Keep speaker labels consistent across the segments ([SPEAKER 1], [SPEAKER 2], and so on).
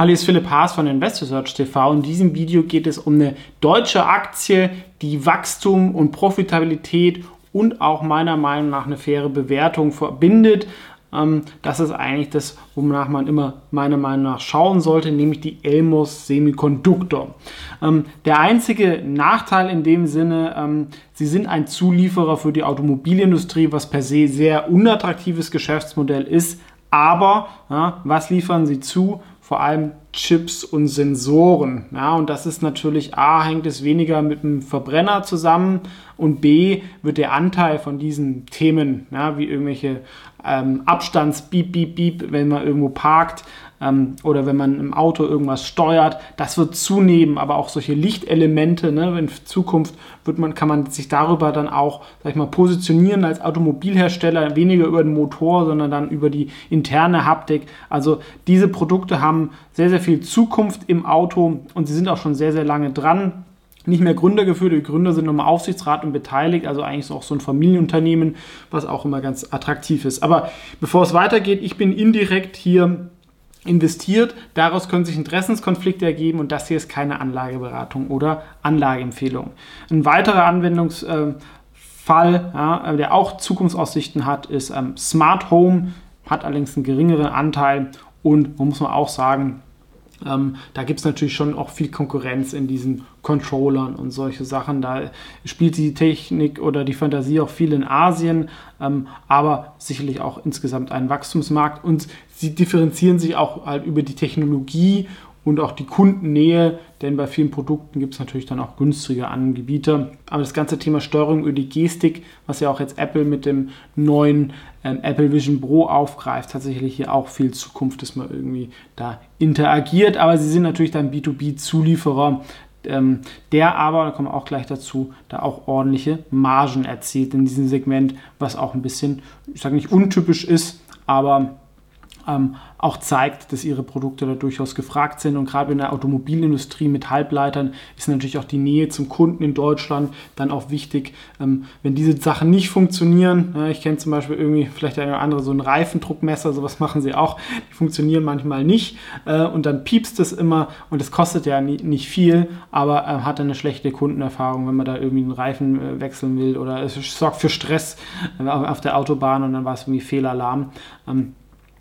[SPEAKER 1] Hallo, ist Philipp Haas von InvestorSearch TV. In diesem Video geht es um eine deutsche Aktie, die Wachstum und Profitabilität und auch meiner Meinung nach eine faire Bewertung verbindet. Ähm, das ist eigentlich das, wonach man immer meiner Meinung nach schauen sollte, nämlich die Elmos Semiconductor. Ähm, der einzige Nachteil in dem Sinne, ähm, sie sind ein Zulieferer für die Automobilindustrie, was per se sehr unattraktives Geschäftsmodell ist. Aber was liefern sie zu? Vor allem Chips und Sensoren. Ja, und das ist natürlich A, hängt es weniger mit dem Verbrenner zusammen und B, wird der Anteil von diesen Themen, ja, wie irgendwelche ähm, Abstands, Beep, Beep, Beep, wenn man irgendwo parkt, ähm, oder wenn man im Auto irgendwas steuert, das wird zunehmen, aber auch solche Lichtelemente, ne, in Zukunft wird man, kann man sich darüber dann auch, sag ich mal, positionieren als Automobilhersteller, weniger über den Motor, sondern dann über die interne Haptik. Also diese Produkte haben sehr, sehr viel Zukunft im Auto und sie sind auch schon sehr, sehr lange dran nicht mehr Gründer geführt. Die Gründer sind nochmal Aufsichtsrat und beteiligt, also eigentlich ist auch so ein Familienunternehmen, was auch immer ganz attraktiv ist. Aber bevor es weitergeht, ich bin indirekt hier investiert. Daraus können sich Interessenskonflikte ergeben und das hier ist keine Anlageberatung oder Anlageempfehlung. Ein weiterer Anwendungsfall, ja, der auch Zukunftsaussichten hat, ist ähm, Smart Home, hat allerdings einen geringeren Anteil und man muss man auch sagen, ähm, da gibt es natürlich schon auch viel Konkurrenz in diesen Controllern und solche Sachen. Da spielt die Technik oder die Fantasie auch viel in Asien, ähm, aber sicherlich auch insgesamt ein Wachstumsmarkt. Und sie differenzieren sich auch halt über die Technologie und auch die Kundennähe, denn bei vielen Produkten gibt es natürlich dann auch günstige Anbieter. Aber das ganze Thema Steuerung über die Gestik, was ja auch jetzt Apple mit dem neuen ähm, Apple Vision Pro aufgreift, tatsächlich hier auch viel Zukunft, dass man irgendwie da interagiert. Aber sie sind natürlich dann B2B-Zulieferer, ähm, der aber, da kommen wir auch gleich dazu, da auch ordentliche Margen erzielt in diesem Segment, was auch ein bisschen, ich sage nicht untypisch ist, aber ähm, auch zeigt, dass ihre Produkte da durchaus gefragt sind. Und gerade in der Automobilindustrie mit Halbleitern ist natürlich auch die Nähe zum Kunden in Deutschland dann auch wichtig. Ähm, wenn diese Sachen nicht funktionieren, ja, ich kenne zum Beispiel irgendwie vielleicht eine oder andere so ein Reifendruckmesser, sowas machen sie auch, die funktionieren manchmal nicht äh, und dann piepst es immer und es kostet ja nie, nicht viel, aber äh, hat dann eine schlechte Kundenerfahrung, wenn man da irgendwie einen Reifen äh, wechseln will oder es sorgt für Stress äh, auf der Autobahn und dann war es irgendwie Fehlalarm. Ähm,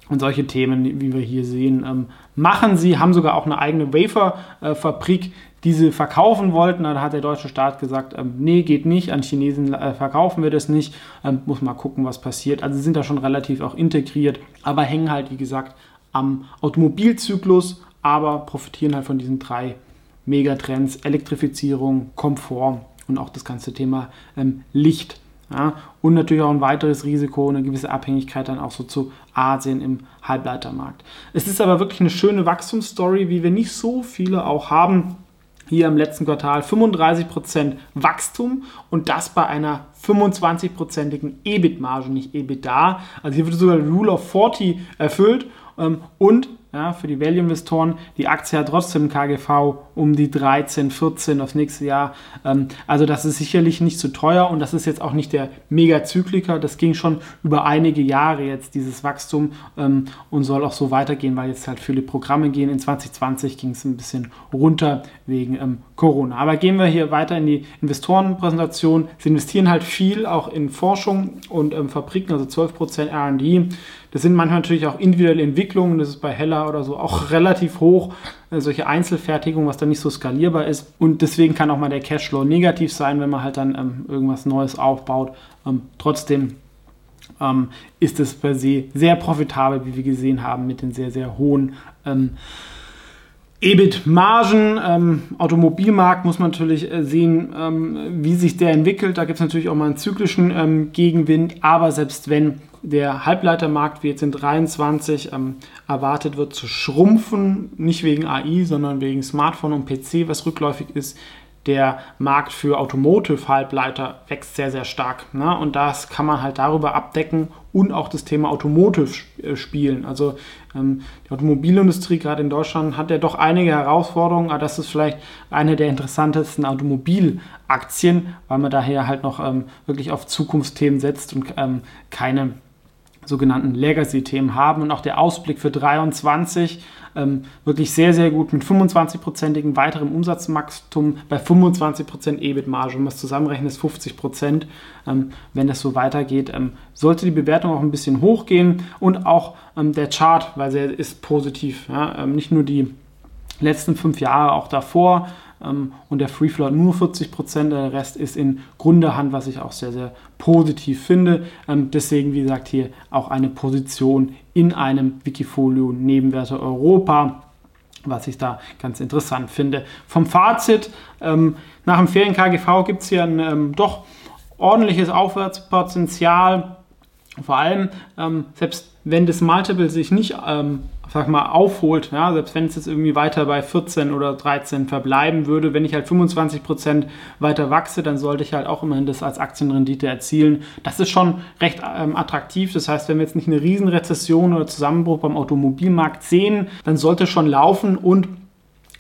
[SPEAKER 1] und solche Themen, wie wir hier sehen, ähm, machen sie, haben sogar auch eine eigene Waferfabrik, die sie verkaufen wollten. Da hat der deutsche Staat gesagt, ähm, nee, geht nicht, an Chinesen äh, verkaufen wir das nicht. Ähm, muss mal gucken, was passiert. Also sind da schon relativ auch integriert, aber hängen halt, wie gesagt, am Automobilzyklus, aber profitieren halt von diesen drei Megatrends, Elektrifizierung, Komfort und auch das ganze Thema ähm, Licht. Ja, und natürlich auch ein weiteres Risiko, eine gewisse Abhängigkeit dann auch so zu Asien im Halbleitermarkt. Es ist aber wirklich eine schöne Wachstumsstory, wie wir nicht so viele auch haben. Hier im letzten Quartal 35% Wachstum und das bei einer 25%igen EBIT-Marge, nicht EBITDA. Also hier wird sogar Rule of 40 erfüllt ähm, und ja, für die Value-Investoren. Die Aktie hat trotzdem KGV um die 13, 14 aufs nächste Jahr. Ähm, also das ist sicherlich nicht zu teuer und das ist jetzt auch nicht der Mega-Zykliker. Das ging schon über einige Jahre jetzt, dieses Wachstum ähm, und soll auch so weitergehen, weil jetzt halt viele Programme gehen. In 2020 ging es ein bisschen runter wegen ähm, Corona. Aber gehen wir hier weiter in die Investorenpräsentation. Sie investieren halt viel auch in Forschung und Fabriken, also 12% R&D. Das sind manchmal natürlich auch individuelle Entwicklungen, das ist bei Heller oder so auch relativ hoch, äh, solche Einzelfertigungen, was dann nicht so skalierbar ist. Und deswegen kann auch mal der Cashflow negativ sein, wenn man halt dann ähm, irgendwas Neues aufbaut. Ähm, trotzdem ähm, ist es per se sehr profitabel, wie wir gesehen haben, mit den sehr, sehr hohen ähm, EBIT-Margen, ähm, Automobilmarkt muss man natürlich äh, sehen, ähm, wie sich der entwickelt. Da gibt es natürlich auch mal einen zyklischen ähm, Gegenwind, aber selbst wenn der Halbleitermarkt, wie jetzt in 23 ähm, erwartet wird, zu schrumpfen, nicht wegen AI, sondern wegen Smartphone und PC, was rückläufig ist, der Markt für Automotive-Halbleiter wächst sehr, sehr stark. Ne? Und das kann man halt darüber abdecken und auch das Thema Automotive äh, spielen. Also ähm, die Automobilindustrie, gerade in Deutschland, hat ja doch einige Herausforderungen, aber das ist vielleicht eine der interessantesten Automobilaktien, weil man daher halt noch ähm, wirklich auf Zukunftsthemen setzt und ähm, keine sogenannten Legacy-Themen haben. Und auch der Ausblick für 23 ähm, wirklich sehr, sehr gut mit 25-prozentigem weiterem Umsatzwachstum bei 25% EBIT-Marge. Wenn man es zusammenrechnet, ist 50% Ähm, wenn das so weitergeht, ähm, sollte die Bewertung auch ein bisschen hochgehen und auch ähm, der Chart, weil er ist positiv. Ja? Ähm, nicht nur die letzten fünf Jahre, auch davor und der Free Float nur 40 Prozent, der Rest ist in Gründerhand, was ich auch sehr, sehr positiv finde. Ähm, deswegen, wie gesagt, hier auch eine Position in einem Wikifolio Nebenwerte Europa was ich da ganz interessant finde. Vom Fazit, ähm, nach dem Ferien-KGV gibt es hier ein ähm, doch ordentliches Aufwärtspotenzial. Vor allem, ähm, selbst wenn das Multiple sich nicht ähm, sag mal, aufholt, ja, selbst wenn es jetzt irgendwie weiter bei 14 oder 13 verbleiben würde, wenn ich halt 25% weiter wachse, dann sollte ich halt auch immerhin das als Aktienrendite erzielen. Das ist schon recht ähm, attraktiv. Das heißt, wenn wir jetzt nicht eine Riesenrezession oder Zusammenbruch beim Automobilmarkt sehen, dann sollte schon laufen und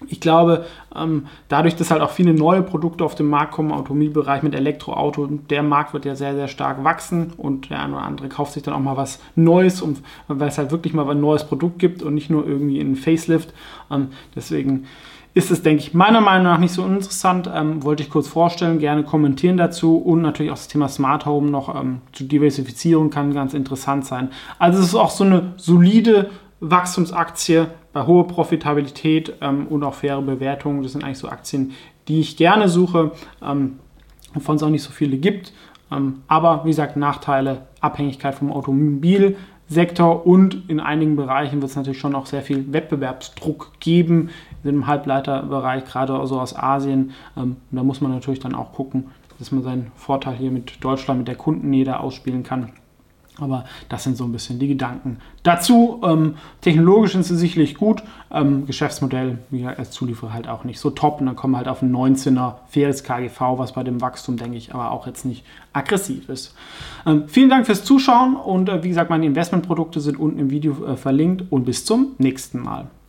[SPEAKER 1] ich glaube, ähm, dadurch, dass halt auch viele neue Produkte auf den Markt kommen, Automobilbereich mit Elektroauto, der Markt wird ja sehr, sehr stark wachsen und der eine oder andere kauft sich dann auch mal was Neues, um, weil es halt wirklich mal ein neues Produkt gibt und nicht nur irgendwie ein Facelift. Ähm, deswegen ist es, denke ich, meiner Meinung nach nicht so interessant. Ähm, wollte ich kurz vorstellen, gerne kommentieren dazu und natürlich auch das Thema Smart Home noch zu Diversifizierung kann ganz interessant sein. Also es ist auch so eine solide Wachstumsaktie bei hoher Profitabilität ähm, und auch faire Bewertungen. Das sind eigentlich so Aktien, die ich gerne suche, ähm, wovon es auch nicht so viele gibt. Ähm, aber wie gesagt, Nachteile, Abhängigkeit vom Automobilsektor und in einigen Bereichen wird es natürlich schon auch sehr viel Wettbewerbsdruck geben, im Halbleiterbereich, gerade also aus Asien. Ähm, da muss man natürlich dann auch gucken, dass man seinen Vorteil hier mit Deutschland, mit der Kundennähe da ausspielen kann. Aber das sind so ein bisschen die Gedanken dazu. Ähm, technologisch sind sie sicherlich gut. Ähm, Geschäftsmodell, wie als Zulieferer halt auch nicht so top. Und dann kommen halt auf ein 19er faires KGV, was bei dem Wachstum, denke ich, aber auch jetzt nicht aggressiv ist. Ähm, vielen Dank fürs Zuschauen und äh, wie gesagt, meine Investmentprodukte sind unten im Video äh, verlinkt und bis zum nächsten Mal.